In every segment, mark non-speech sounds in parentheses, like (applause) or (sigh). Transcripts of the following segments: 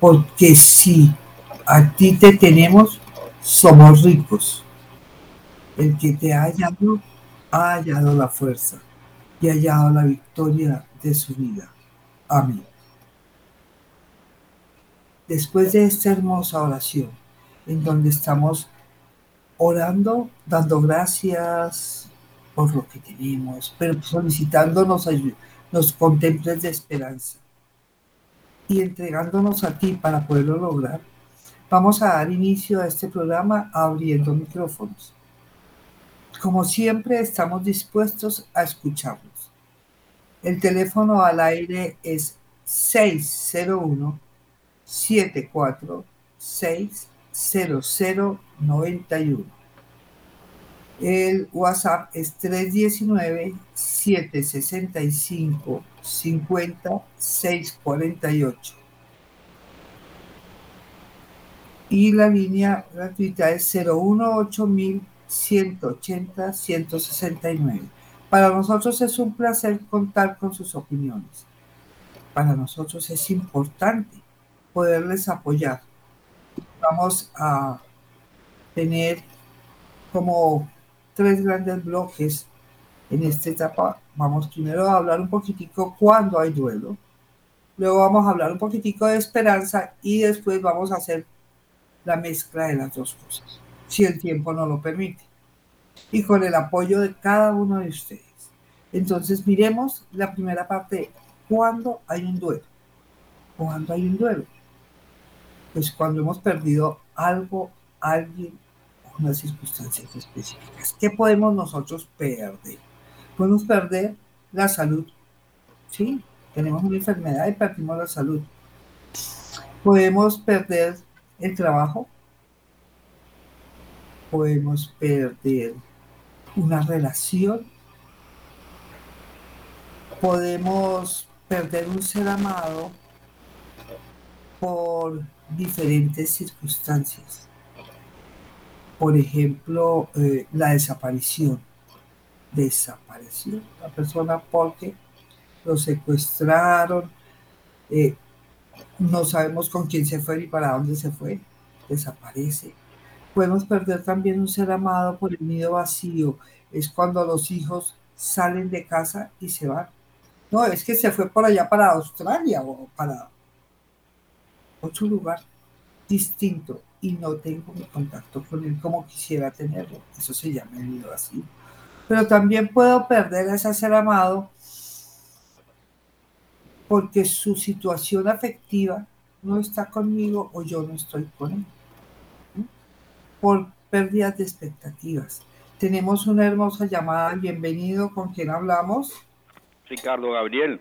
porque si a ti te tenemos, somos ricos. El que te ha hallado, ha hallado la fuerza y ha hallado la victoria de su vida. Amén. Después de esta hermosa oración, en donde estamos orando, dando gracias por lo que tenemos, pero solicitándonos nos contemples de esperanza y entregándonos a ti para poderlo lograr, vamos a dar inicio a este programa abriendo micrófonos. Como siempre, estamos dispuestos a escucharlos. El teléfono al aire es 601 746 0091. El WhatsApp es 319-765-5648. Y la línea gratuita es 018-180-169. Para nosotros es un placer contar con sus opiniones. Para nosotros es importante poderles apoyar vamos a tener como tres grandes bloques en esta etapa. Vamos primero a hablar un poquitico cuando hay duelo, luego vamos a hablar un poquitico de esperanza y después vamos a hacer la mezcla de las dos cosas, si el tiempo no lo permite, y con el apoyo de cada uno de ustedes. Entonces miremos la primera parte, cuando hay un duelo. Cuando hay un duelo pues cuando hemos perdido algo, alguien, unas circunstancias específicas. ¿Qué podemos nosotros perder? Podemos perder la salud. Sí, tenemos una enfermedad y perdimos la salud. Podemos perder el trabajo. Podemos perder una relación. Podemos perder un ser amado por diferentes circunstancias. Por ejemplo, eh, la desaparición. Desapareció la persona porque lo secuestraron, eh, no sabemos con quién se fue y para dónde se fue, desaparece. Podemos perder también un ser amado por el nido vacío, es cuando los hijos salen de casa y se van. No, es que se fue por allá para Australia o para otro lugar distinto y no tengo contacto con él como quisiera tenerlo. Eso se llama el nido así. Pero también puedo perder a ese ser amado porque su situación afectiva no está conmigo o yo no estoy con él. Por pérdidas de expectativas. Tenemos una hermosa llamada. Bienvenido. ¿Con quién hablamos? Ricardo Gabriel.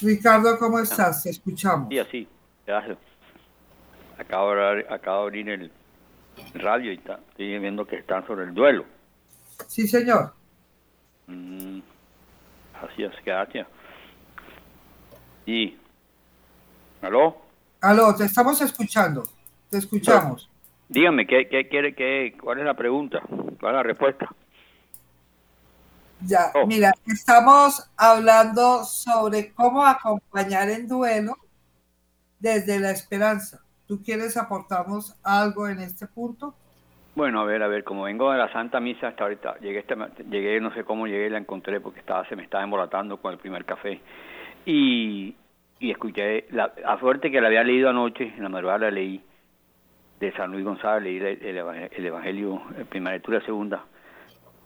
Ricardo, ¿cómo estás? Te escuchamos. Sí, así. Gracias. Acabo de, abrir el radio y está, estoy viendo que están sobre el duelo. Sí, señor. Mm, así es, gracias. Y, ¿aló? Aló, te estamos escuchando. Te escuchamos. dígame, ¿qué, qué quiere, qué, ¿cuál es la pregunta? ¿Cuál es la respuesta? Ya, oh. mira, estamos hablando sobre cómo acompañar en duelo desde la esperanza. ¿Tú quieres aportarnos algo en este punto? Bueno, a ver, a ver, como vengo de la Santa Misa hasta ahorita, llegué, este, llegué no sé cómo llegué, la encontré porque estaba, se me estaba embolatando con el primer café. Y, y escuché, la, a suerte que la había leído anoche, en la madrugada la leí, de San Luis González, leí el, el, Evangelio, el primera lectura, segunda.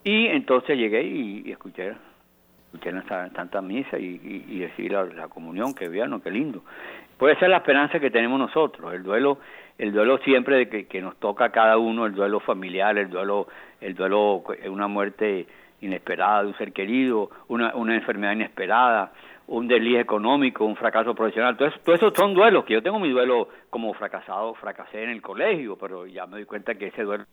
Y entonces llegué y, escuché la Santa Misa y, y, y la, la, comunión, que vean, qué lindo puede ser la esperanza que tenemos nosotros. El duelo, el duelo siempre de que, nos toca a cada uno, el duelo familiar, el duelo, el duelo, una muerte inesperada de un ser querido, una, enfermedad inesperada, un desliz económico, un fracaso profesional. Entonces, todos esos son duelos, que yo tengo mi duelo como fracasado, fracasé en el colegio, pero ya me doy cuenta que ese duelo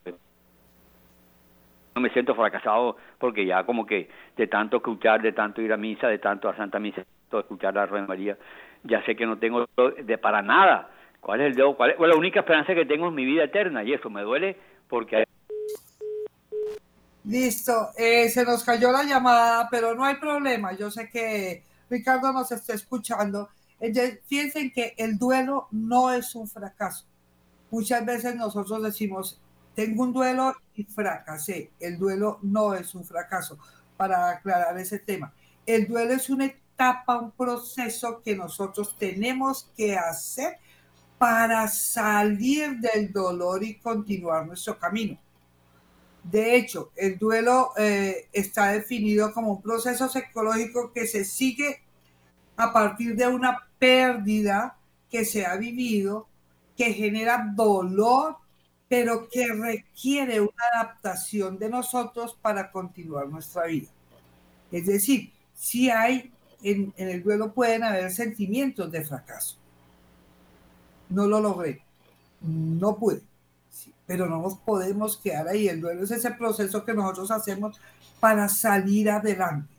no me siento fracasado porque ya como que de tanto escuchar, de tanto ir a misa, de tanto a Santa Misa, de escuchar a Rueda María, ya sé que no tengo de para nada. ¿Cuál es el dedo? ¿Cuál es la única esperanza que tengo en mi vida eterna? Y eso me duele porque... Listo, eh, se nos cayó la llamada, pero no hay problema. Yo sé que Ricardo nos está escuchando. Entonces, fíjense que el duelo no es un fracaso. Muchas veces nosotros decimos, tengo un duelo y fracasé. El duelo no es un fracaso, para aclarar ese tema. El duelo es una etapa, un proceso que nosotros tenemos que hacer para salir del dolor y continuar nuestro camino. De hecho, el duelo eh, está definido como un proceso psicológico que se sigue a partir de una pérdida que se ha vivido, que genera dolor, pero que requiere una adaptación de nosotros para continuar nuestra vida. Es decir, si hay, en, el duelo pueden haber sentimientos de fracaso. No lo logré, no pude, pero no nos podemos quedar ahí. El duelo es ese proceso que nosotros hacemos para salir adelante.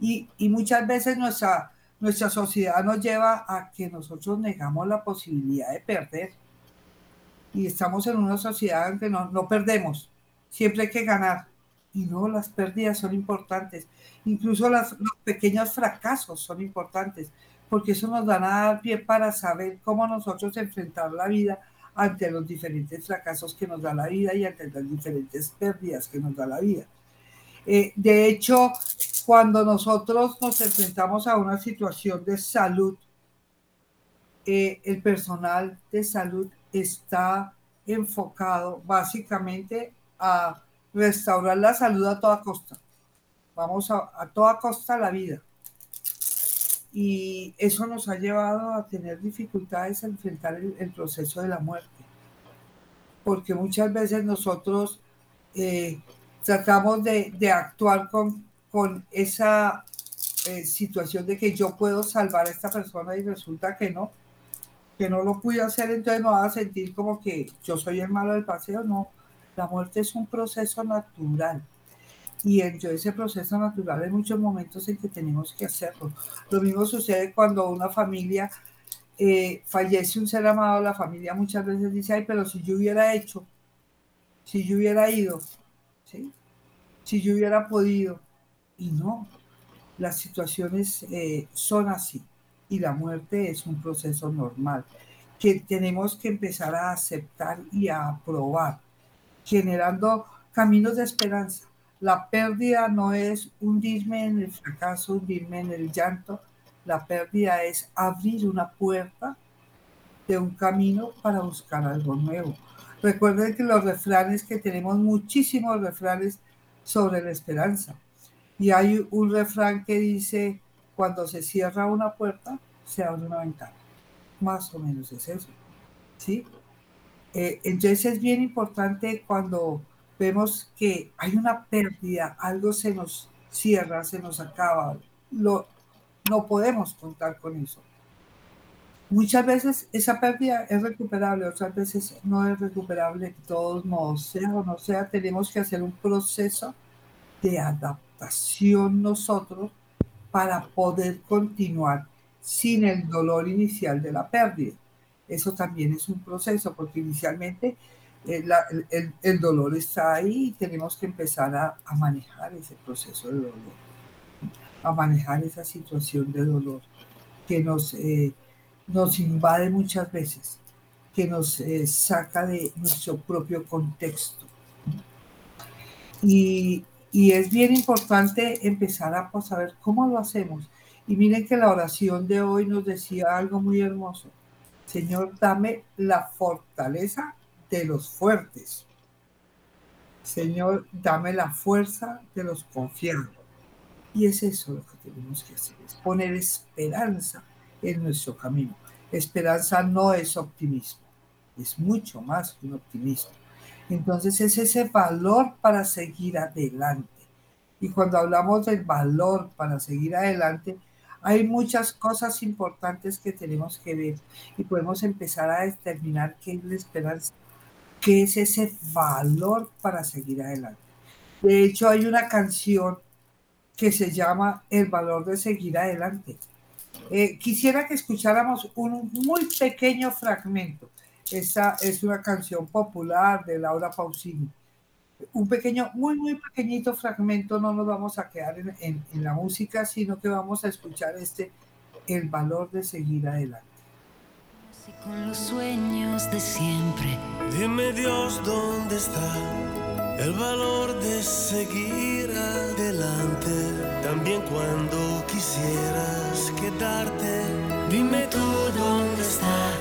Y, y muchas veces nuestra, nuestra sociedad nos lleva a que nosotros negamos la posibilidad de perder. Y estamos en una sociedad en que no, no perdemos, siempre hay que ganar. Y no, las pérdidas son importantes. Incluso las, los pequeños fracasos son importantes, porque eso nos da a dar pie para saber cómo nosotros enfrentar la vida ante los diferentes fracasos que nos da la vida y ante las diferentes pérdidas que nos da la vida. Eh, de hecho, cuando nosotros nos enfrentamos a una situación de salud, eh, el personal de salud está enfocado básicamente a restaurar la salud a toda costa. Vamos a, a toda costa la vida. Y eso nos ha llevado a tener dificultades a enfrentar el, proceso de la muerte. Porque muchas veces nosotros eh, tratamos de, de, actuar con, con esa eh, situación de que yo puedo salvar a esta persona y resulta que no, que no lo pude hacer, entonces no va a sentir como que yo soy el malo del paseo, no. La muerte es un proceso natural y en ese proceso natural hay muchos momentos en que tenemos que hacerlo. Lo mismo sucede cuando una familia eh, fallece un ser amado, la familia muchas veces dice, ay, pero si yo hubiera hecho, si yo hubiera ido, ¿sí? si yo hubiera podido, y no, las situaciones eh, son así, y la muerte es un proceso normal que tenemos que empezar a aceptar y a aprobar, generando caminos de esperanza la pérdida no es hundirme en el fracaso, hundirme en el llanto. La pérdida es abrir una puerta de un camino para buscar algo nuevo. Recuerden que los refranes, que tenemos muchísimos refranes sobre la esperanza. Y hay un refrán que dice, cuando se cierra una puerta, se abre una ventana. Más o menos es eso. ¿Sí? Eh, entonces es bien importante cuando vemos que hay una pérdida, algo se nos cierra, se nos acaba, lo, no podemos contar con eso. Muchas veces esa pérdida es recuperable, otras veces no es recuperable de todos modos, sea o no sea, tenemos que hacer un proceso de adaptación nosotros para poder continuar sin el dolor inicial de la pérdida. Eso también es un proceso, porque inicialmente eh, el, dolor está ahí y tenemos que empezar a, manejar ese proceso de dolor, a manejar esa situación de dolor que nos, eh, invade muchas veces, que nos eh, saca de nuestro propio contexto. Y, y, es bien importante empezar a pues, saber cómo lo hacemos. Y miren que la oración de hoy nos decía algo muy hermoso. Señor, dame la fortaleza de los fuertes. Señor, dame la fuerza de los confiados. Y es eso lo que tenemos que hacer, es poner esperanza en nuestro camino. Esperanza no es optimismo, es mucho más que un optimismo. Entonces es ese valor para seguir adelante. Y cuando hablamos del valor para seguir adelante, hay muchas cosas importantes que tenemos que ver y podemos empezar a determinar qué es la esperanza qué es ese valor para seguir adelante. De hecho, hay una canción que se llama El valor de seguir adelante. Eh, quisiera que escucháramos un muy pequeño fragmento. Esta es una canción popular de Laura Pausini. Un pequeño, muy, muy pequeñito fragmento, no nos vamos a quedar en, en, en la música, sino que vamos a escuchar este, el valor de seguir adelante. con los sueños de siempre. Dime Dios dónde está el valor de seguir adelante. También cuando quisieras quedarte. Dime tú dónde está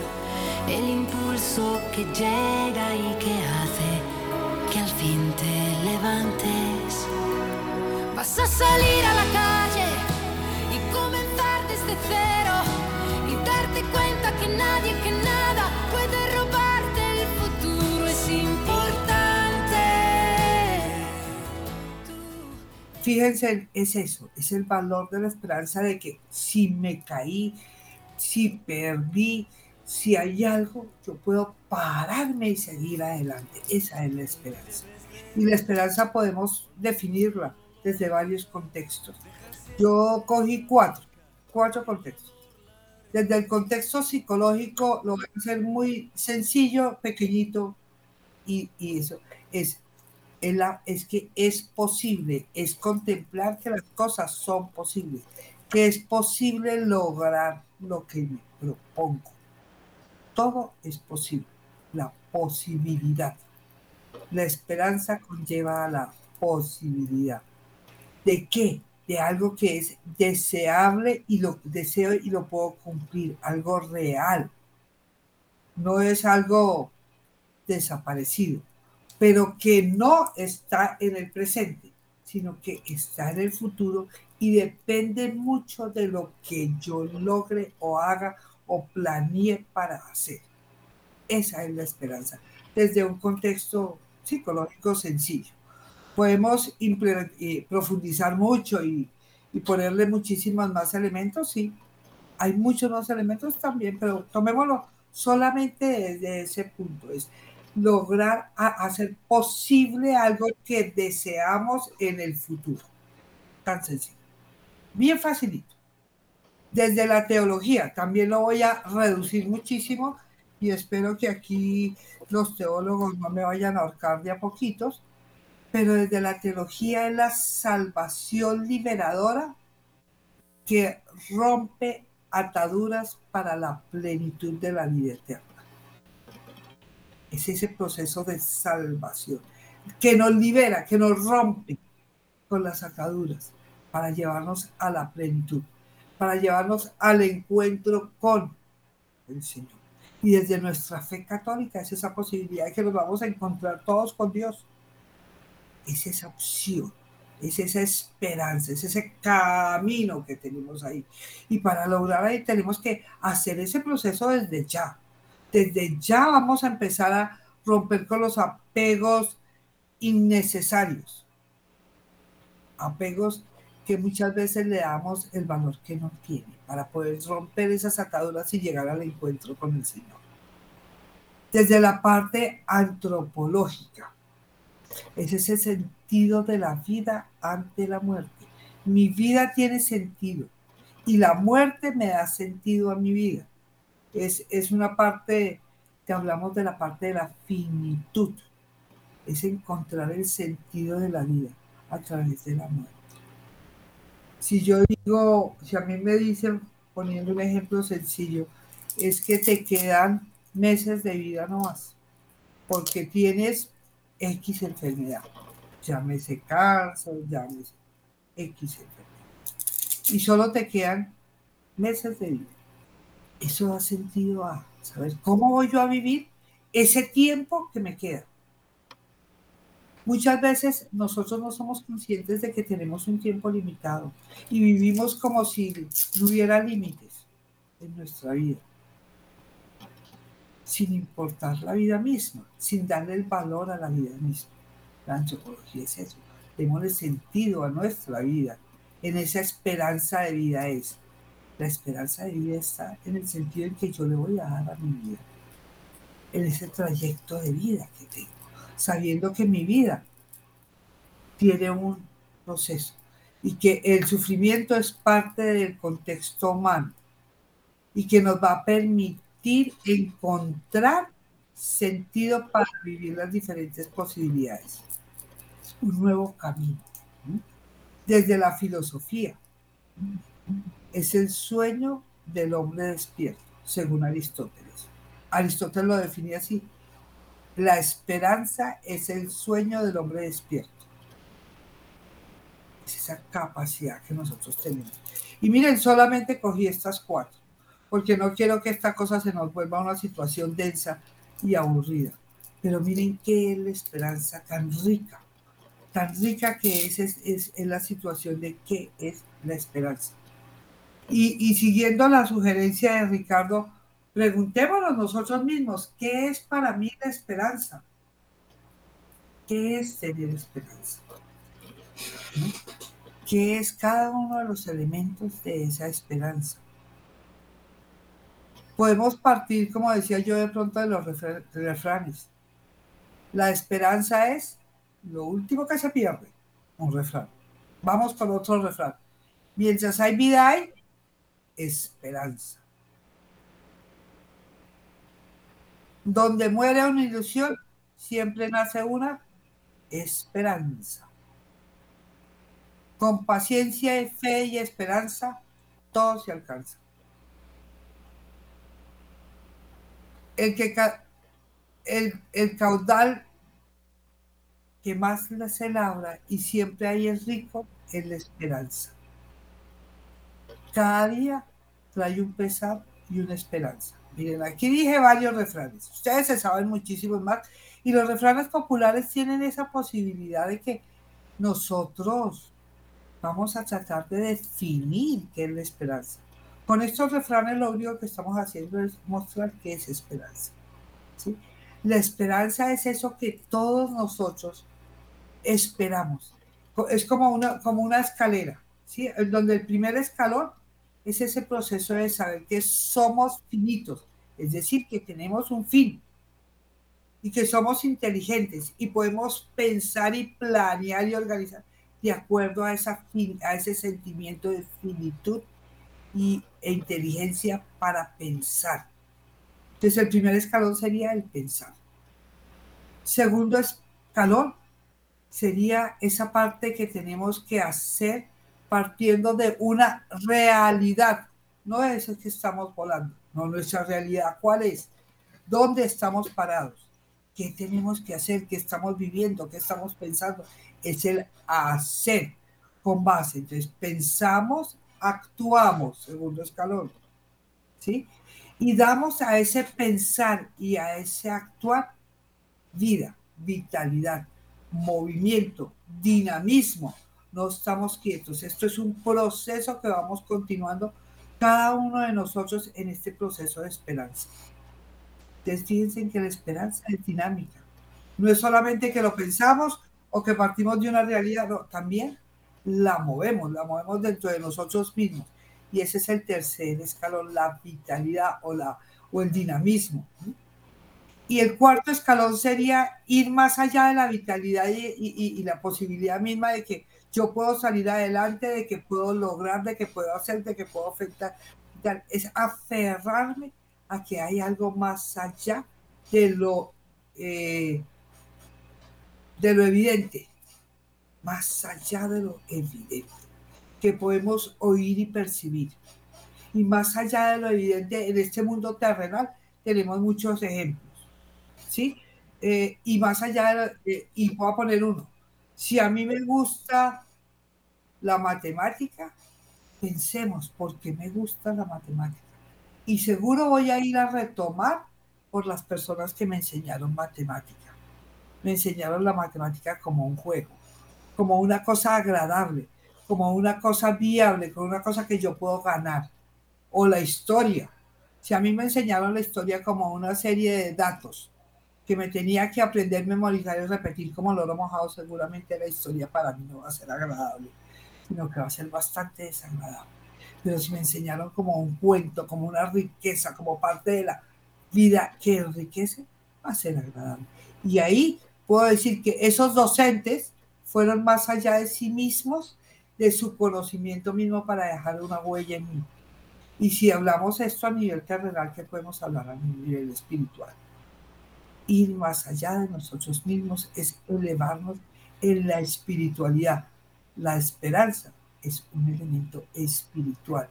el impulso que llega y que hace que al fin te levantes. Vas a salir a la calle y comenzar desde cero y darte cuenta que nadie, que nada puede robarte el futuro. Es importante. Fíjense, es eso, es el valor de la esperanza de que si me caí, si perdí, si hay algo, yo puedo pararme y seguir adelante. Esa es la esperanza. Y la esperanza podemos definirla desde varios contextos. Yo cogí cuatro, cuatro contextos. Desde el contexto psicológico lo voy a hacer muy sencillo, pequeñito, y, eso es, es que es posible, es contemplar que las cosas son posibles, que es posible lograr lo que me propongo todo es posible, la posibilidad. La esperanza conlleva a la posibilidad. ¿De qué? De algo que es deseable y lo deseo y lo puedo cumplir, algo real. No es algo desaparecido, pero que no está en el presente, sino que está en el futuro y depende mucho de lo que yo logre o haga o planeé para hacer. Esa es la esperanza, desde un contexto psicológico sencillo. Podemos eh, profundizar mucho y, y ponerle muchísimos más elementos, sí. Hay muchos más elementos también, pero tomémoslo solamente desde ese punto. Es lograr hacer posible algo que deseamos en el futuro. Tan sencillo. Bien facilito desde la teología. También lo voy a reducir muchísimo y espero que aquí los teólogos no me vayan a ahorcar de a poquitos, pero desde la teología es la salvación liberadora que rompe ataduras para la plenitud de la vida eterna. Es ese proceso de salvación que nos libera, que nos rompe con las ataduras para llevarnos a la plenitud para llevarnos al encuentro con el Señor. Y desde nuestra fe católica es esa posibilidad de que nos vamos a encontrar todos con Dios. Es esa opción, es esa esperanza, es ese camino que tenemos ahí. Y para lograr ahí tenemos que hacer ese proceso desde ya. Desde ya vamos a empezar a romper con los apegos innecesarios. Apegos que muchas veces le damos el valor que no tiene para poder romper esas ataduras y llegar al encuentro con el Señor. Desde la parte antropológica, es ese sentido de la vida ante la muerte. Mi vida tiene sentido y la muerte me da sentido a mi vida. Es, es una parte que hablamos de la parte de la finitud, es encontrar el sentido de la vida a través de la muerte si yo digo, si a mí me dicen, poniendo un ejemplo sencillo, es que te quedan meses de vida nomás, porque tienes X enfermedad, llámese cáncer, llámese X enfermedad, y solo te quedan meses de vida. Eso da sentido a saber cómo voy yo a vivir ese tiempo que me queda. Muchas veces nosotros no somos conscientes de que tenemos un tiempo limitado y vivimos como si no hubiera límites en nuestra vida, sin importar la vida misma, sin darle el valor a la vida misma. La antropología es eso, démosle sentido a nuestra vida, en esa esperanza de vida es. La esperanza de vida está en el sentido en que yo le voy a dar a mi vida, en ese trayecto de vida que tengo sabiendo que mi vida tiene un proceso y que el sufrimiento es parte del contexto humano y que nos va a permitir encontrar sentido para vivir las diferentes posibilidades. Un nuevo camino. Desde la filosofía. Es el sueño del hombre despierto, según Aristóteles. Aristóteles lo define así. La esperanza es el sueño del hombre despierto. Es esa capacidad que nosotros tenemos. Y miren, solamente cogí estas cuatro, porque no quiero que esta cosa se nos vuelva una situación densa y aburrida. Pero miren qué es la esperanza tan rica, tan rica que es, es, es, la situación de qué es la esperanza. Y, y siguiendo la sugerencia de Ricardo, preguntémonos nosotros mismos, ¿qué es para mí la esperanza? ¿Qué es tener esperanza? ¿Qué es cada uno de los elementos de esa esperanza? Podemos partir, como decía yo de pronto, de los refranes. La esperanza es lo último que se pierde, un refrán. Vamos con otro refrán. Mientras hay vida hay esperanza. Donde muere una ilusión, siempre nace una esperanza. Con paciencia, fe y esperanza, todo se alcanza. El, que, el caudal que más se labra y siempre hay es rico es la esperanza. Cada día trae un pesar y una esperanza. Miren, aquí dije varios refranes. Ustedes se saben muchísimos más. Y los refranes populares tienen esa posibilidad de que nosotros vamos a tratar de definir qué es la esperanza. Con estos refranes lo único que estamos haciendo es mostrar qué es esperanza. ¿sí? La esperanza es eso que todos nosotros esperamos. Es como una, como una escalera, ¿sí? donde el primer escalón es ese proceso de saber que somos finitos, es decir, que tenemos un fin y que somos inteligentes y podemos pensar y planear y organizar de acuerdo a, ese sentimiento de finitud y, e inteligencia para pensar. Entonces el primer escalón sería el pensar. Segundo escalón sería esa parte que tenemos que hacer partiendo de una realidad, no es el que estamos volando, no nuestra realidad. ¿Cuál es? ¿Dónde estamos parados? ¿Qué tenemos que hacer? ¿Qué estamos viviendo? ¿Qué estamos pensando? Es el hacer con base. Entonces, pensamos, actuamos, segundo escalón. ¿Sí? Y damos a ese pensar y a ese actuar vida, vitalidad, movimiento, dinamismo. No estamos quietos. Esto es un proceso que vamos continuando cada uno de nosotros en este proceso de esperanza. Ustedes fíjense que la esperanza es dinámica. No es solamente que lo pensamos o que partimos de una realidad, no, también la movemos, la movemos dentro de nosotros mismos. Y ese es el tercer escalón, la vitalidad o, la, o el dinamismo. Y el cuarto escalón sería ir más allá de la vitalidad y, la posibilidad misma de que yo puedo salir adelante, de que puedo lograr, de que puedo hacer, de que puedo afectar. Es aferrarme a que hay algo más allá de lo, eh, de lo evidente, más allá de lo evidente, que podemos oír y percibir. Y más allá de lo evidente, en este mundo terrenal tenemos muchos ejemplos ¿sí? Eh, y más allá, de, y voy a poner uno, si a mí me gusta la matemática, pensemos, ¿por qué me gusta la matemática? Y seguro voy a ir a retomar por las personas que me enseñaron matemática. Me enseñaron la matemática como un juego, como una cosa agradable, como una cosa viable, como una cosa que yo puedo ganar. O la historia. Si a mí me enseñaron la historia como una serie de datos, que me tenía que aprender, memorizar y repetir como loro mojado, seguramente la historia para mí no va a ser agradable, sino que va a ser bastante desagradable. Pero si me enseñaron como un cuento, como una riqueza, como parte de la vida que enriquece, va a ser agradable. Y ahí puedo decir que esos docentes fueron más allá de sí mismos, de su conocimiento mismo para dejar una huella en mí. Y si hablamos esto a nivel terrenal, ¿qué podemos hablar a nivel espiritual? Ir más allá de nosotros mismos, es elevarnos en la espiritualidad. La esperanza es un elemento espiritual.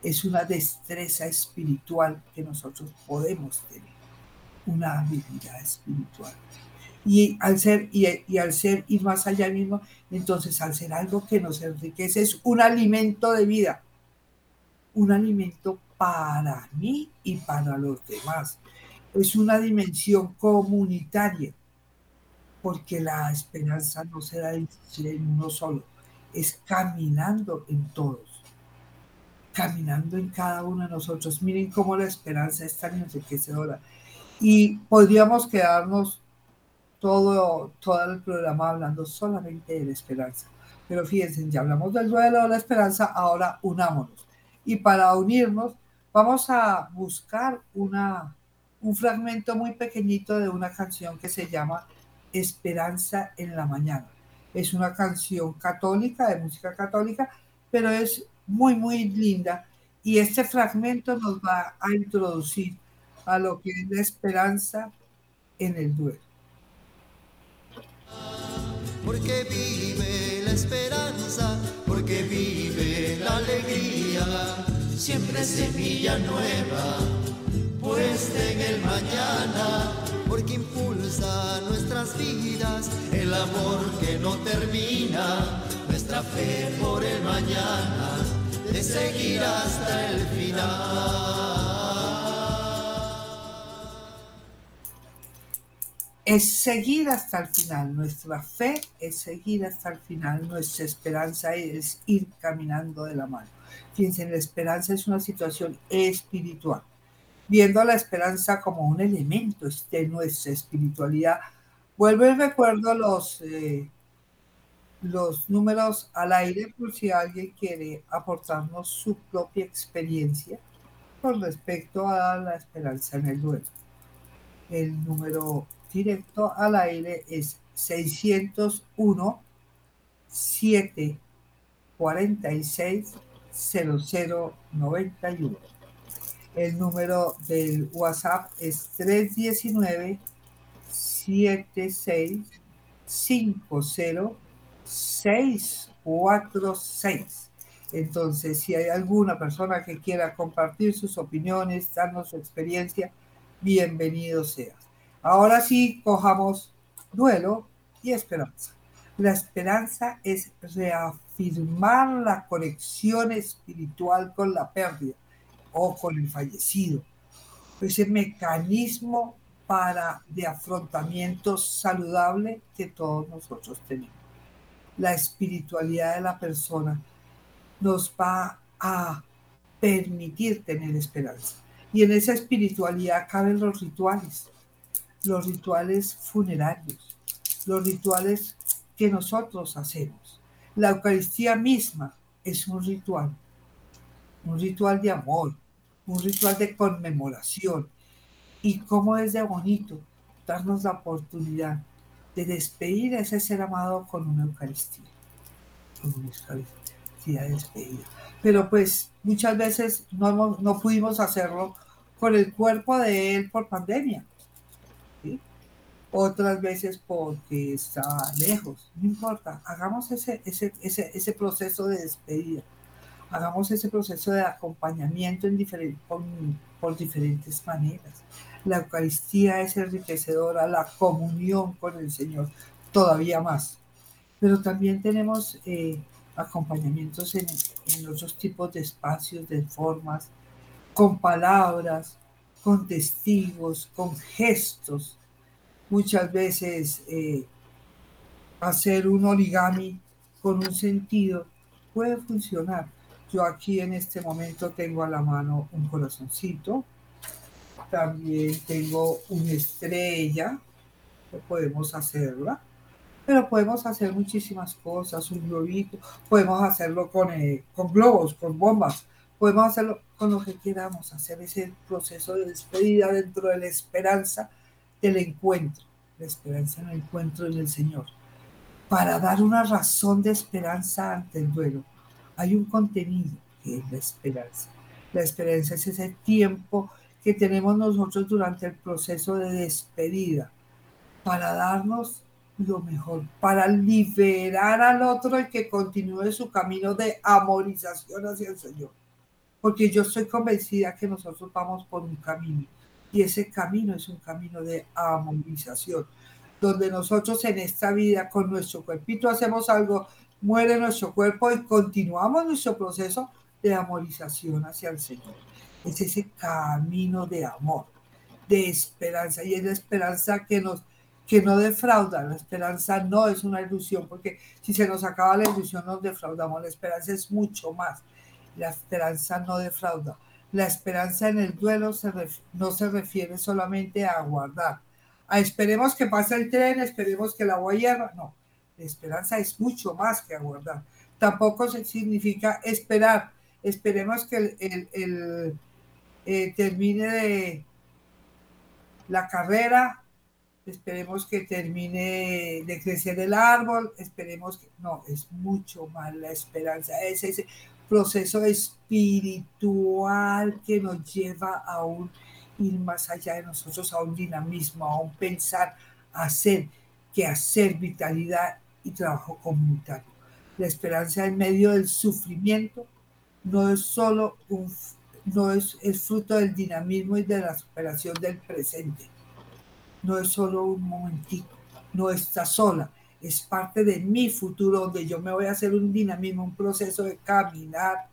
es una destreza espiritual que nosotros podemos tener, una habilidad espiritual. Y al ser, y, al ser ir más allá mismo, entonces al ser algo que nos enriquece, es un alimento de vida, un alimento para mí y para los demás. Es una dimensión comunitaria, porque la esperanza no se da en uno solo, es caminando en todos, caminando en cada uno de nosotros. Miren cómo la esperanza es tan enriquecedora. Y podríamos quedarnos todo, todo el programa hablando solamente de la esperanza. Pero fíjense, ya hablamos del duelo de la esperanza, ahora unámonos. Y para unirnos, vamos a buscar una, un fragmento muy pequeñito de una canción que se llama Esperanza en la Mañana. Es una canción católica, de música católica, pero es muy, muy linda. Y este fragmento nos va a introducir a lo que es la esperanza en el duelo. Porque vive la esperanza, porque vive la alegría, siempre semilla nueva, puesta en el mañana, porque impulsa nuestras vidas, el amor que no termina, nuestra fe por el mañana, de seguir hasta el final. es seguir hasta el final. Nuestra fe es seguir hasta el final. Nuestra esperanza es ir caminando de la mano. Fíjense, la esperanza es una situación espiritual. Viendo la esperanza como un elemento de nuestra espiritualidad, vuelvo y recuerdo los, eh, los números al aire por si alguien quiere aportarnos su propia experiencia con respecto a la esperanza en el duelo. El número directo al aire es 601 746 0091. El número del WhatsApp es 319 76 50 646. Entonces, si hay alguna persona que quiera compartir sus opiniones, darnos su experiencia, bienvenido sea. Ahora sí, cojamos duelo y esperanza. La esperanza es reafirmar la conexión espiritual con la pérdida o con el fallecido. Ese mecanismo para de afrontamiento saludable que todos nosotros tenemos. La espiritualidad de la persona nos va a permitir tener esperanza. Y en esa espiritualidad caben los rituales los rituales funerarios, los rituales que nosotros hacemos. La Eucaristía misma es un ritual, un ritual de amor, un ritual de conmemoración. Y cómo es de bonito darnos la oportunidad de despedir a ese ser amado con una Eucaristía, con una Eucaristía de despedida. Pero pues muchas veces no, no pudimos hacerlo con el cuerpo de él por pandemia otras veces porque está lejos, no importa, hagamos ese, ese, ese, ese proceso de despedida, hagamos ese proceso de acompañamiento en por, diferentes maneras. La Eucaristía es enriquecedora, la comunión con el Señor todavía más, pero también tenemos eh, acompañamientos en, en otros tipos de espacios, de formas, con palabras, con testigos, con gestos, muchas veces eh, hacer un origami con un sentido puede funcionar. Yo aquí en este momento tengo a la mano un corazoncito, también tengo una estrella, que podemos hacerla, pero podemos hacer muchísimas cosas, un globito, podemos hacerlo con, eh, con globos, con bombas, podemos hacerlo con lo que queramos, hacer ese proceso de despedida dentro de la esperanza del encuentro, la esperanza en el encuentro en el Señor. Para dar una razón de esperanza ante el duelo, hay un contenido que es la esperanza. La esperanza es ese tiempo que tenemos nosotros durante el proceso de despedida para darnos lo mejor, para liberar al otro y que continúe su camino de amorización hacia el Señor. porque yo estoy convencida que nosotros vamos por un camino y ese camino es un camino de amorización, donde nosotros en esta vida con nuestro cuerpito hacemos algo, muere nuestro cuerpo y continuamos nuestro proceso de amorización hacia el Señor. Es ese camino de amor, de esperanza y es la esperanza que nos que no defrauda. La esperanza no es una ilusión, porque si se nos acaba la ilusión nos defraudamos. La esperanza es mucho más. La esperanza no defrauda. La esperanza en el duelo no se refiere solamente a aguardar. A esperemos que pase el tren, esperemos que la agua hierva. No, la esperanza es mucho más que aguardar. Tampoco significa esperar. Esperemos que el, eh, termine de la carrera esperemos que termine de crecer el árbol, esperemos que no, es mucho más la esperanza, es ese proceso espiritual que nos lleva a un ir más allá de nosotros, a un dinamismo, a un pensar, hacer, que hacer vitalidad y trabajo comunitario. La esperanza en medio del sufrimiento no es solo un, no es, es fruto del dinamismo y de la superación del presente no es solo un momentito, no está sola, es parte de mi futuro donde yo me voy a hacer un dinamismo, un proceso de caminar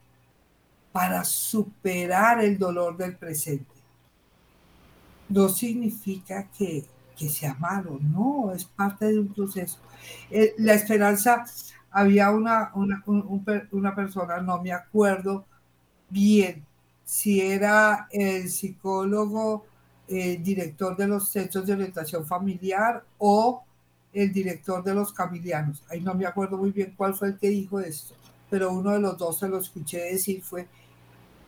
para superar el dolor del presente. No significa que, sea malo, no, es parte de un proceso. Eh, la esperanza, había una, una, una persona, no me acuerdo bien si era el psicólogo el director de los centros de orientación familiar o el director de los camilianos. Ahí no me acuerdo muy bien cuál fue el que dijo esto, pero uno de los dos se lo escuché decir fue,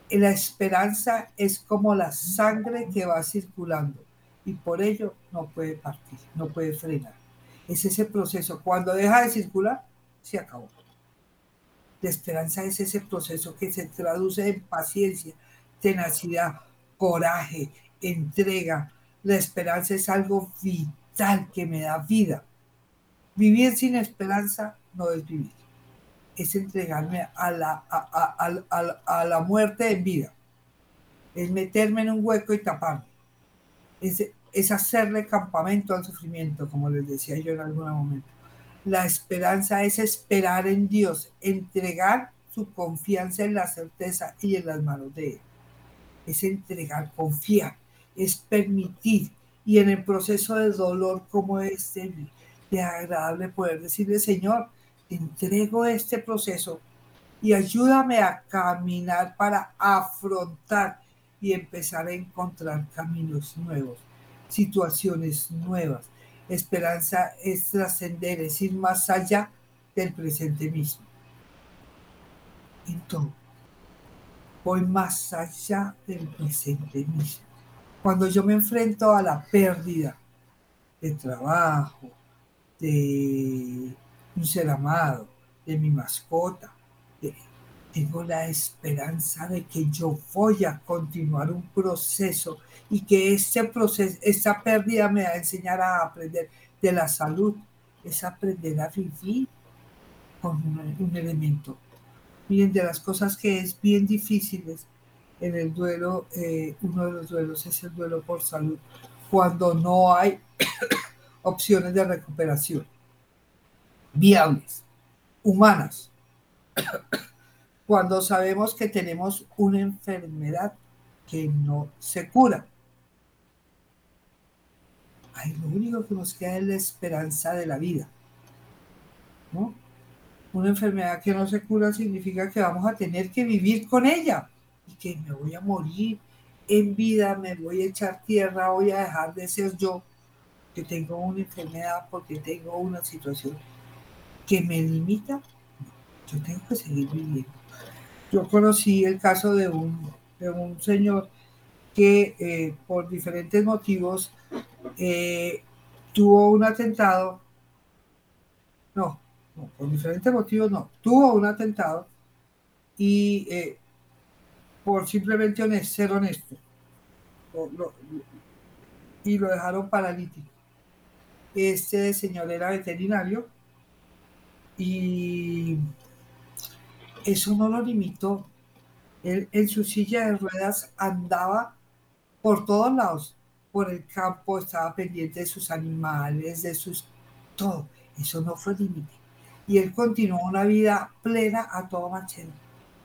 la esperanza es como la sangre que va circulando y por ello no puede partir, no puede frenar. Es ese proceso. Cuando deja de circular, se acabó. La esperanza es ese proceso que se traduce en paciencia, tenacidad, coraje, entrega. La esperanza es algo vital que me da vida. Vivir sin esperanza no es vivir. Es entregarme a la, a, la muerte en vida. Es meterme en un hueco y taparme. Es, es hacerle campamento al sufrimiento, como les decía yo en algún momento. La esperanza es esperar en Dios, entregar su confianza en la certeza y en las manos de Él. Es entregar, confiar es permitir y en el proceso de dolor como este, de agradable poder decirle, Señor, te entrego este proceso y ayúdame a caminar para afrontar y empezar a encontrar caminos nuevos, situaciones nuevas. Esperanza es trascender, es ir más allá del presente mismo. En todo. Voy más allá del presente mismo. Cuando yo me enfrento a la pérdida de trabajo, de un ser amado, de mi mascota, tengo la esperanza de que yo voy a continuar un proceso y que este proceso, esta pérdida me va a enseñar a aprender de la salud, es aprender a vivir con un, un elemento. Miren, de las cosas que es bien difíciles en el duelo, eh, uno de los duelos es el duelo por salud, cuando no hay (coughs) opciones de recuperación viables, humanas, (coughs) cuando sabemos que tenemos una enfermedad que no se cura. Ay, lo único que nos queda es la esperanza de la vida. ¿no? Una enfermedad que no se cura significa que vamos a tener que vivir con ella y que me voy a morir en vida, me voy a echar tierra, voy a dejar de ser yo, que tengo una enfermedad porque tengo una situación que me limita, yo tengo que seguir viviendo. Yo conocí el caso de un, de un señor que eh, por diferentes motivos eh, tuvo un atentado, no, por diferentes motivos no, tuvo un atentado y eh, por simplemente ser honesto. y lo dejaron paralítico. Este señor era veterinario y eso no lo limitó. Él en su silla de ruedas andaba por todos lados, por el campo, estaba pendiente de sus animales, de sus... todo. Eso no fue límite. Y él continuó una vida plena a todo machete.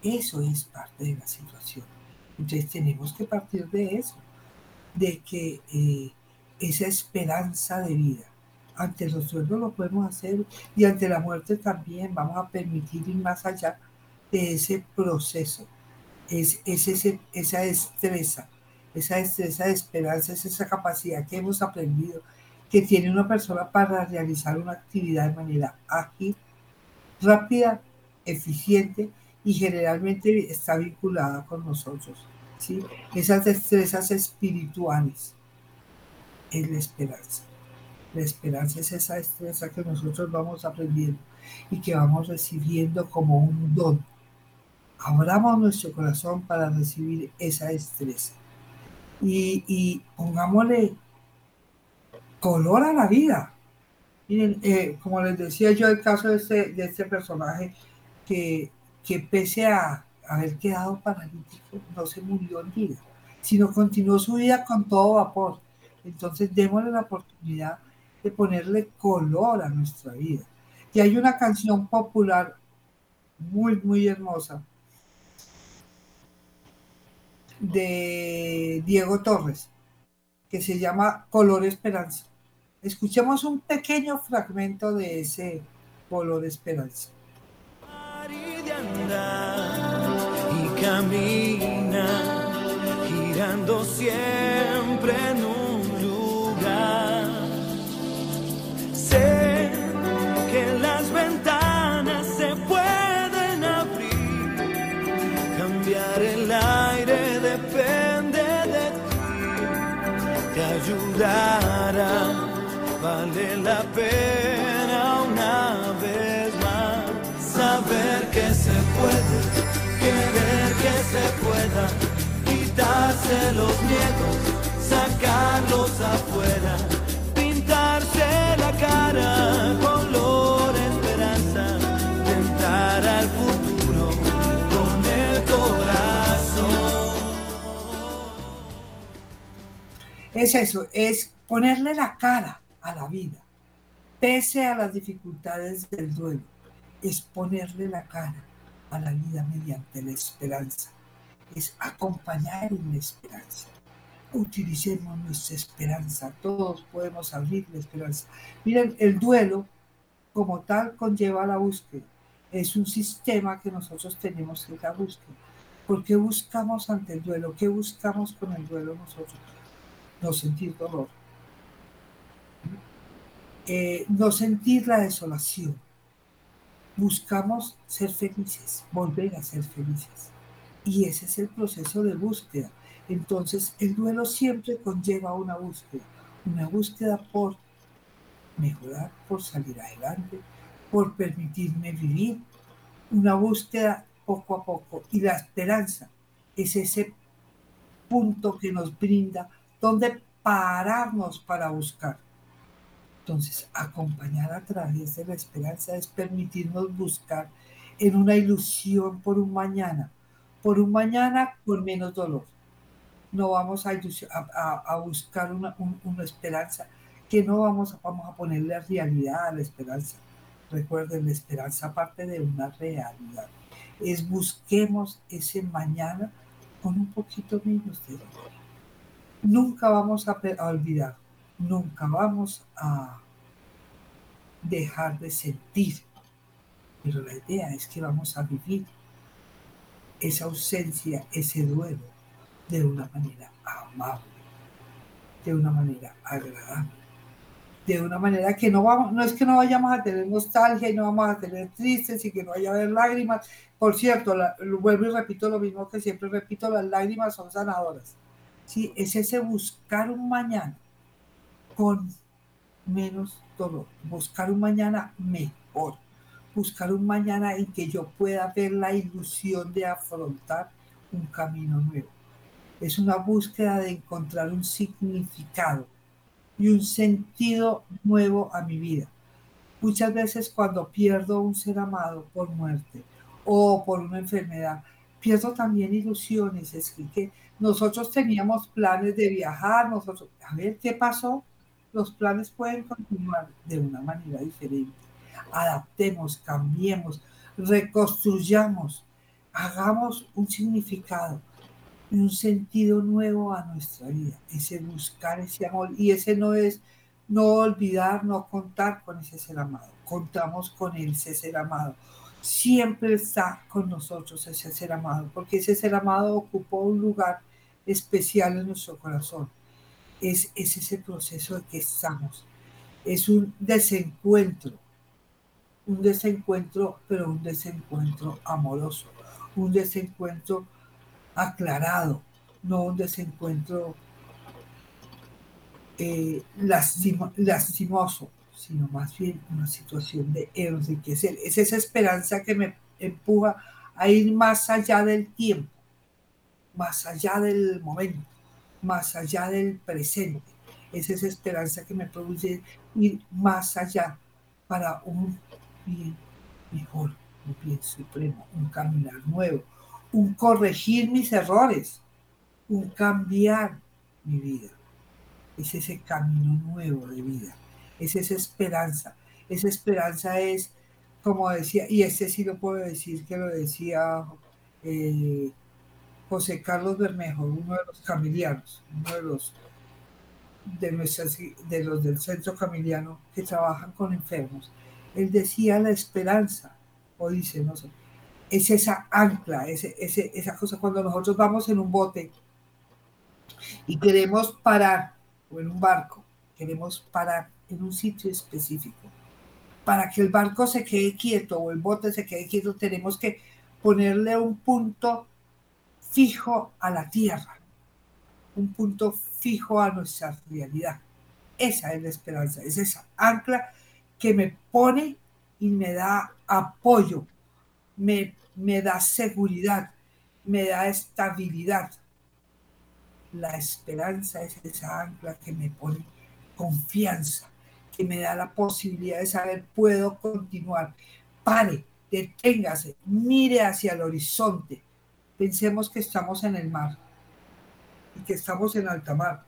Eso es parte de la situación. Entonces tenemos que partir de eso, de que eh, esa esperanza de vida, ante los sueldos lo podemos hacer y ante la muerte también vamos a permitir ir más allá ese proceso. Es, es ese, esa destreza, esa destreza de esperanza, es esa capacidad que hemos aprendido que tiene una persona para realizar una actividad de manera ágil, rápida, eficiente y generalmente está vinculada con nosotros. ¿sí? Esas destrezas espirituales es la esperanza. La esperanza es esa destreza que nosotros vamos aprendiendo y que vamos recibiendo como un don. Abramos nuestro corazón para recibir esa destreza. Y, y pongámosle color a la vida. Miren, eh, como les decía yo, el caso de este, de este personaje que, que pese a haber quedado paralítico, no se murió en vida, sino continuó su vida con todo vapor. Entonces, démosle la oportunidad de ponerle color a nuestra vida. Y hay una canción popular muy, muy hermosa de Diego Torres, que se llama Color Esperanza. Escuchemos un pequeño fragmento de ese Color Esperanza. Y camina girando siempre en un los miedos, sacarlos afuera, pintarse la cara, color esperanza, tentar al futuro con el corazón. Es eso, es ponerle la cara a la vida, pese a las dificultades del duelo, es ponerle la cara a la vida mediante la esperanza, es acompañar en la esperanza. Utilicemos nuestra esperanza, todos podemos abrir la esperanza. Miren, el duelo como tal conlleva la búsqueda. Es un sistema que nosotros tenemos en la búsqueda. ¿Por qué buscamos ante el duelo? ¿Qué buscamos con el duelo nosotros? No sentir dolor, eh, no sentir la desolación. Buscamos ser felices, volver a ser felices. Y ese es el proceso de búsqueda. Entonces, el duelo siempre conlleva una búsqueda, una búsqueda por mejorar, por salir adelante, por permitirme vivir, una búsqueda poco a poco. Y la esperanza es ese punto que nos brinda donde pararnos para buscar. Entonces, acompañar a través de la esperanza es permitirnos buscar en una ilusión por un mañana, por un mañana con menos dolor. No vamos a, buscar una, una, esperanza que no vamos a, vamos a ponerle realidad a la esperanza. Recuerden, la esperanza parte de una realidad. Es busquemos ese mañana con un poquito menos de dolor. Nunca vamos a, a olvidar nunca vamos a dejar de sentir, pero la idea es que vamos a vivir esa ausencia, ese duelo, de una manera amable, de una manera agradable, de una manera que no vamos, no es que no vayamos a tener nostalgia y no vamos a tener tristes y que no vaya a haber lágrimas. Por cierto, vuelvo y repito lo mismo que siempre repito, las lágrimas son sanadoras. Sí, es ese buscar un mañana con menos dolor, buscar un mañana mejor, buscar un mañana en que yo pueda ver la ilusión de afrontar un camino nuevo. Es una búsqueda de encontrar un significado y un sentido nuevo a mi vida. Muchas veces cuando pierdo un ser amado por muerte o por una enfermedad, pierdo también ilusiones. Es que, nosotros teníamos planes de viajar, nosotros, a ver qué pasó. Los planes pueden continuar de una manera diferente. Adaptemos, cambiemos, reconstruyamos, hagamos un significado un sentido nuevo a nuestra vida. Ese buscar ese amor. Y ese no es no olvidar, no contar con ese ser amado. Contamos con ese ser amado siempre está con nosotros ese ser amado, porque ese ser amado ocupó un lugar especial en nuestro corazón. Es, es ese proceso de que estamos. Es un desencuentro, un desencuentro, pero un desencuentro amoroso, un desencuentro aclarado, no un desencuentro eh, lastimoso sino más bien una situación de enriquecer. Es esa esperanza que me empuja a ir más allá del tiempo, más allá del momento, más allá del presente. Es esa esperanza que me produce ir más allá para un bien mejor, un bien supremo, un caminar nuevo, un corregir mis errores, un cambiar mi vida. Es ese camino nuevo de vida es esa esperanza. Esa esperanza es, como decía, y este sí lo puedo decir, que lo decía eh, José Carlos Bermejo, uno de los camilianos, uno de los de, nuestras, de los del centro camiliano que trabajan con enfermos. Él decía la esperanza, o dice, no sé, es esa ancla, ese, esa cosa cuando nosotros vamos en un bote y queremos parar, o en un barco, queremos parar en un sitio específico. Para que el barco se quede quieto o el bote se quede quieto, tenemos que ponerle un punto fijo a la tierra, un punto fijo a nuestra realidad. Esa es la esperanza, es esa ancla que me pone y me da apoyo, me, me da seguridad, me da estabilidad. La esperanza es esa ancla que me pone confianza, que me da la posibilidad de saber, puedo continuar. Pare, deténgase, mire hacia el horizonte. Pensemos que estamos en el mar y que estamos en alta mar.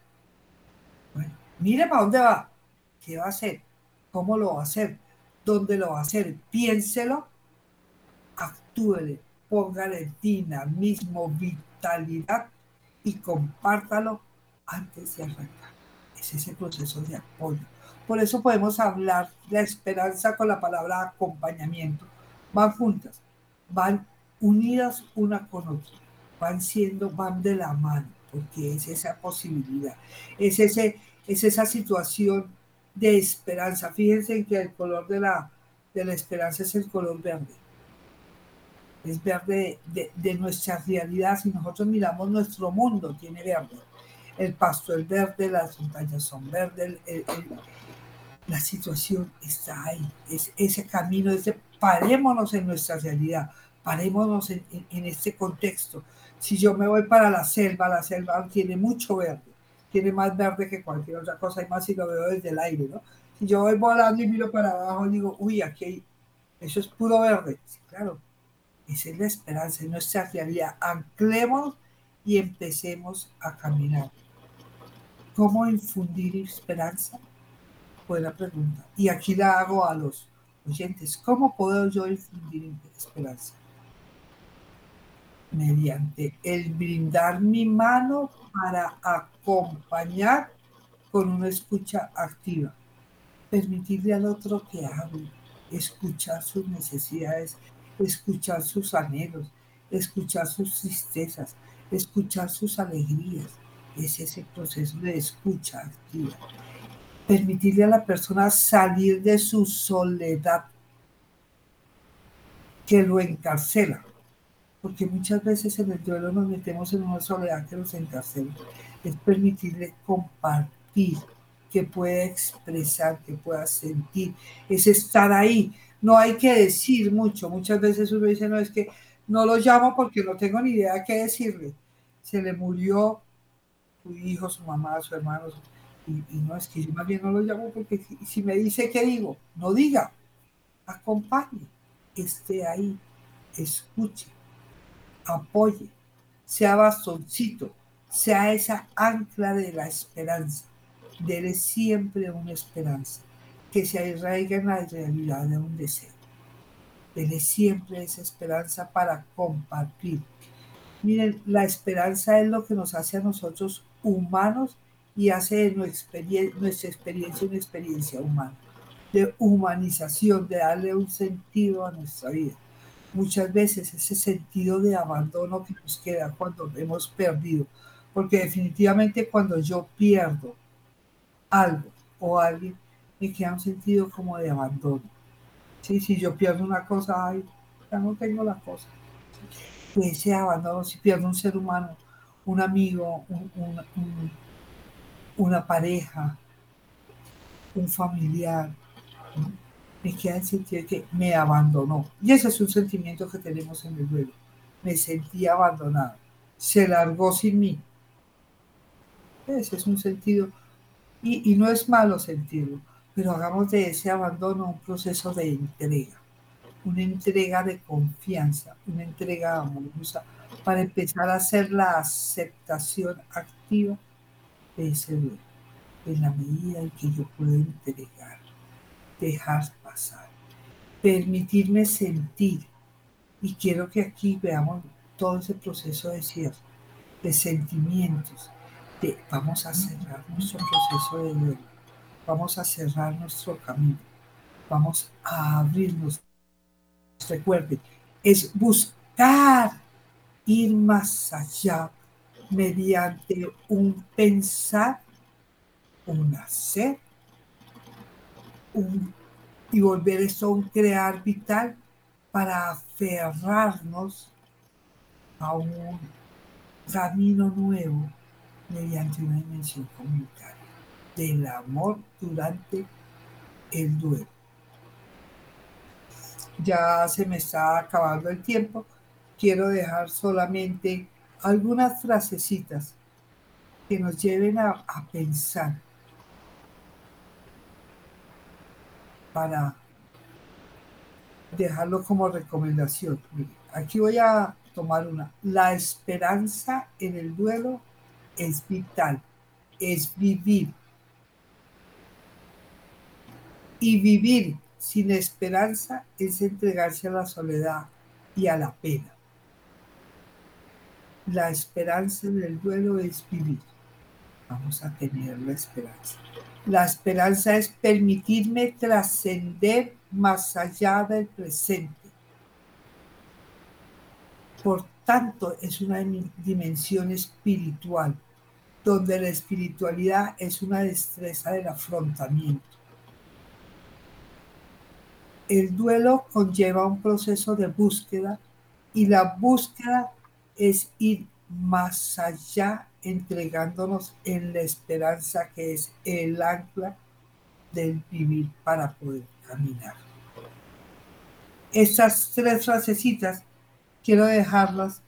Bueno, mire para dónde va, qué va a hacer, cómo lo va a hacer, dónde lo va a hacer. Piénselo, actúele, póngale mismo vitalidad y compártalo antes de arrancar. Es ese proceso de apoyo por eso podemos hablar la esperanza con la palabra acompañamiento. Van juntas, van unidas una con otra, van siendo, van de la mano, porque es esa posibilidad, es, ese, es esa situación de esperanza. Fíjense en que el color de la, de la esperanza es el color verde. Es verde de, nuestra realidad. Si nosotros miramos nuestro mundo, tiene verde. El pasto es verde, las montañas son verdes, la situación está ahí. Es ese camino, ese parémonos en nuestra realidad, parémonos en, este contexto. Si yo me voy para la selva, la selva tiene mucho verde, tiene más verde que cualquier otra cosa, y más si lo veo desde el aire, ¿no? Si yo voy volando y miro para abajo, digo, uy, aquí hay, eso es puro verde. claro, esa es la esperanza, en nuestra realidad. Anclemos y empecemos a caminar. ¿Cómo infundir esperanza? buena pregunta. Y aquí la hago a los oyentes. ¿Cómo puedo yo infundir esperanza? Mediante el brindar mi mano para acompañar con una escucha activa. Permitirle al otro que hable, escuchar sus necesidades, escuchar sus anhelos, escuchar sus tristezas, escuchar sus alegrías. Es ese proceso de escucha activa permitirle a la persona salir de su soledad que lo encarcela. Porque muchas veces en el duelo nos metemos en una soledad que nos encarcela. Es permitirle compartir, que pueda expresar, que pueda sentir. Es estar ahí. No hay que decir mucho. Muchas veces uno dice, no, es que no lo llamo porque no tengo ni idea qué decirle. Se le murió su hijo, su mamá, su hermano, y, no es que más bien no lo llamo porque si, me dice que digo, no diga, acompañe, esté ahí, escuche. Apoye, sea bastoncito, sea esa ancla de la esperanza. Dele siempre una esperanza que se arraiga en la realidad de un deseo. Dele siempre esa esperanza para compartir. Miren, la esperanza es lo que nos hace a nosotros humanos y hace de nuestra experiencia una experiencia humana, de humanización, de darle un sentido a nuestra vida. Muchas veces ese sentido de abandono que nos queda cuando hemos perdido, porque definitivamente cuando yo pierdo algo o alguien, me queda un sentido como de abandono. ¿Sí? Si yo pierdo una cosa, ay, ya no tengo la cosa. Ese abandono, si pierdo un ser humano, un amigo, un, un una pareja, un familiar, me queda el sentido que me abandonó. Y ese es un sentimiento que tenemos en el duelo. Me sentí abandonado. Se largó sin mí. Ese es un sentido. Y, y no es malo sentirlo, pero hagamos de ese abandono un proceso de entrega. Una entrega de confianza, una entrega amorosa para empezar a hacer la aceptación activa de ese duelo, en la medida en que yo puedo entregar, dejar permitirme sentir. Y quiero que aquí veamos todo ese proceso de cierre, de sentimientos, de vamos a cerrar nuestro proceso de duelo, vamos a cerrar nuestro camino, vamos a abrirnos. Recuerden, es buscar ir más allá mediante un pensar, un hacer, y volver eso a un crear vital para aferrarnos a un camino nuevo mediante una dimensión comunitaria del amor durante el duelo. Ya se me está acabando el tiempo. Quiero dejar solamente algunas frasecitas que nos lleven a, pensar para dejarlo como recomendación. Aquí voy a tomar una. La esperanza en el duelo es vital, es vivir. Y vivir sin esperanza es entregarse a la soledad y a la pena. La esperanza en el duelo es vivir. Vamos a tener la esperanza. La esperanza es permitirme trascender más allá del presente. Por tanto, es una dimensión espiritual, donde la espiritualidad es una destreza del afrontamiento. El duelo conlleva un proceso de búsqueda y la búsqueda es ir más allá, entregándonos en la esperanza que es el ancla del vivir para poder caminar. Estas tres frasecitas quiero dejarlas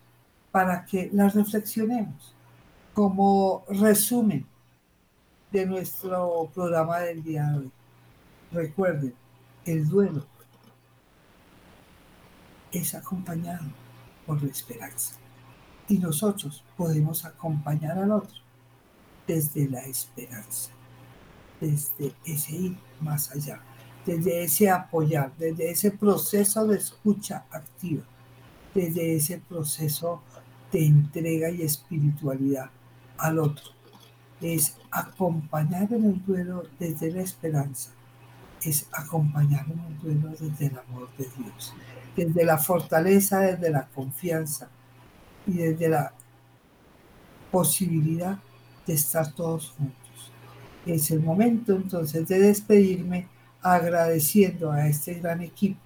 para que las reflexionemos como resumen de nuestro programa del día de hoy. Recuerden, el duelo es acompañado por la esperanza y nosotros podemos acompañar al otro desde la esperanza, desde ese ir más allá, desde ese apoyar, desde ese proceso de escucha activa, desde ese proceso de entrega y espiritualidad al otro. Es acompañar en el duelo desde la esperanza, es acompañar en el duelo desde el amor de Dios, desde la fortaleza, desde la confianza, y desde la posibilidad de estar todos juntos. Es el momento entonces de despedirme agradeciendo a este gran equipo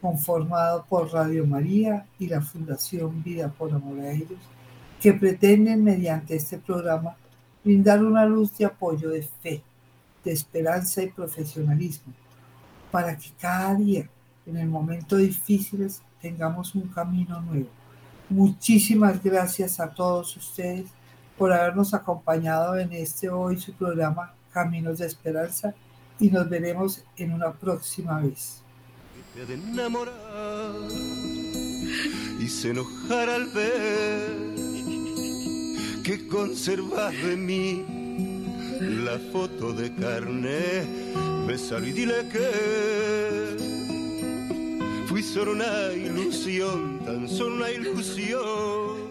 conformado por Radio María y la Fundación Vida por Amor a ellos, que pretenden mediante este programa brindar una luz de apoyo, de fe, de esperanza y profesionalismo, para que cada día, en el momento difíciles, tengamos un camino nuevo Muchísimas gracias a todos ustedes por habernos acompañado en este hoy su programa Caminos de Esperanza y nos veremos en una próxima vez. Fui solo una ilusión, tan solo una ilusión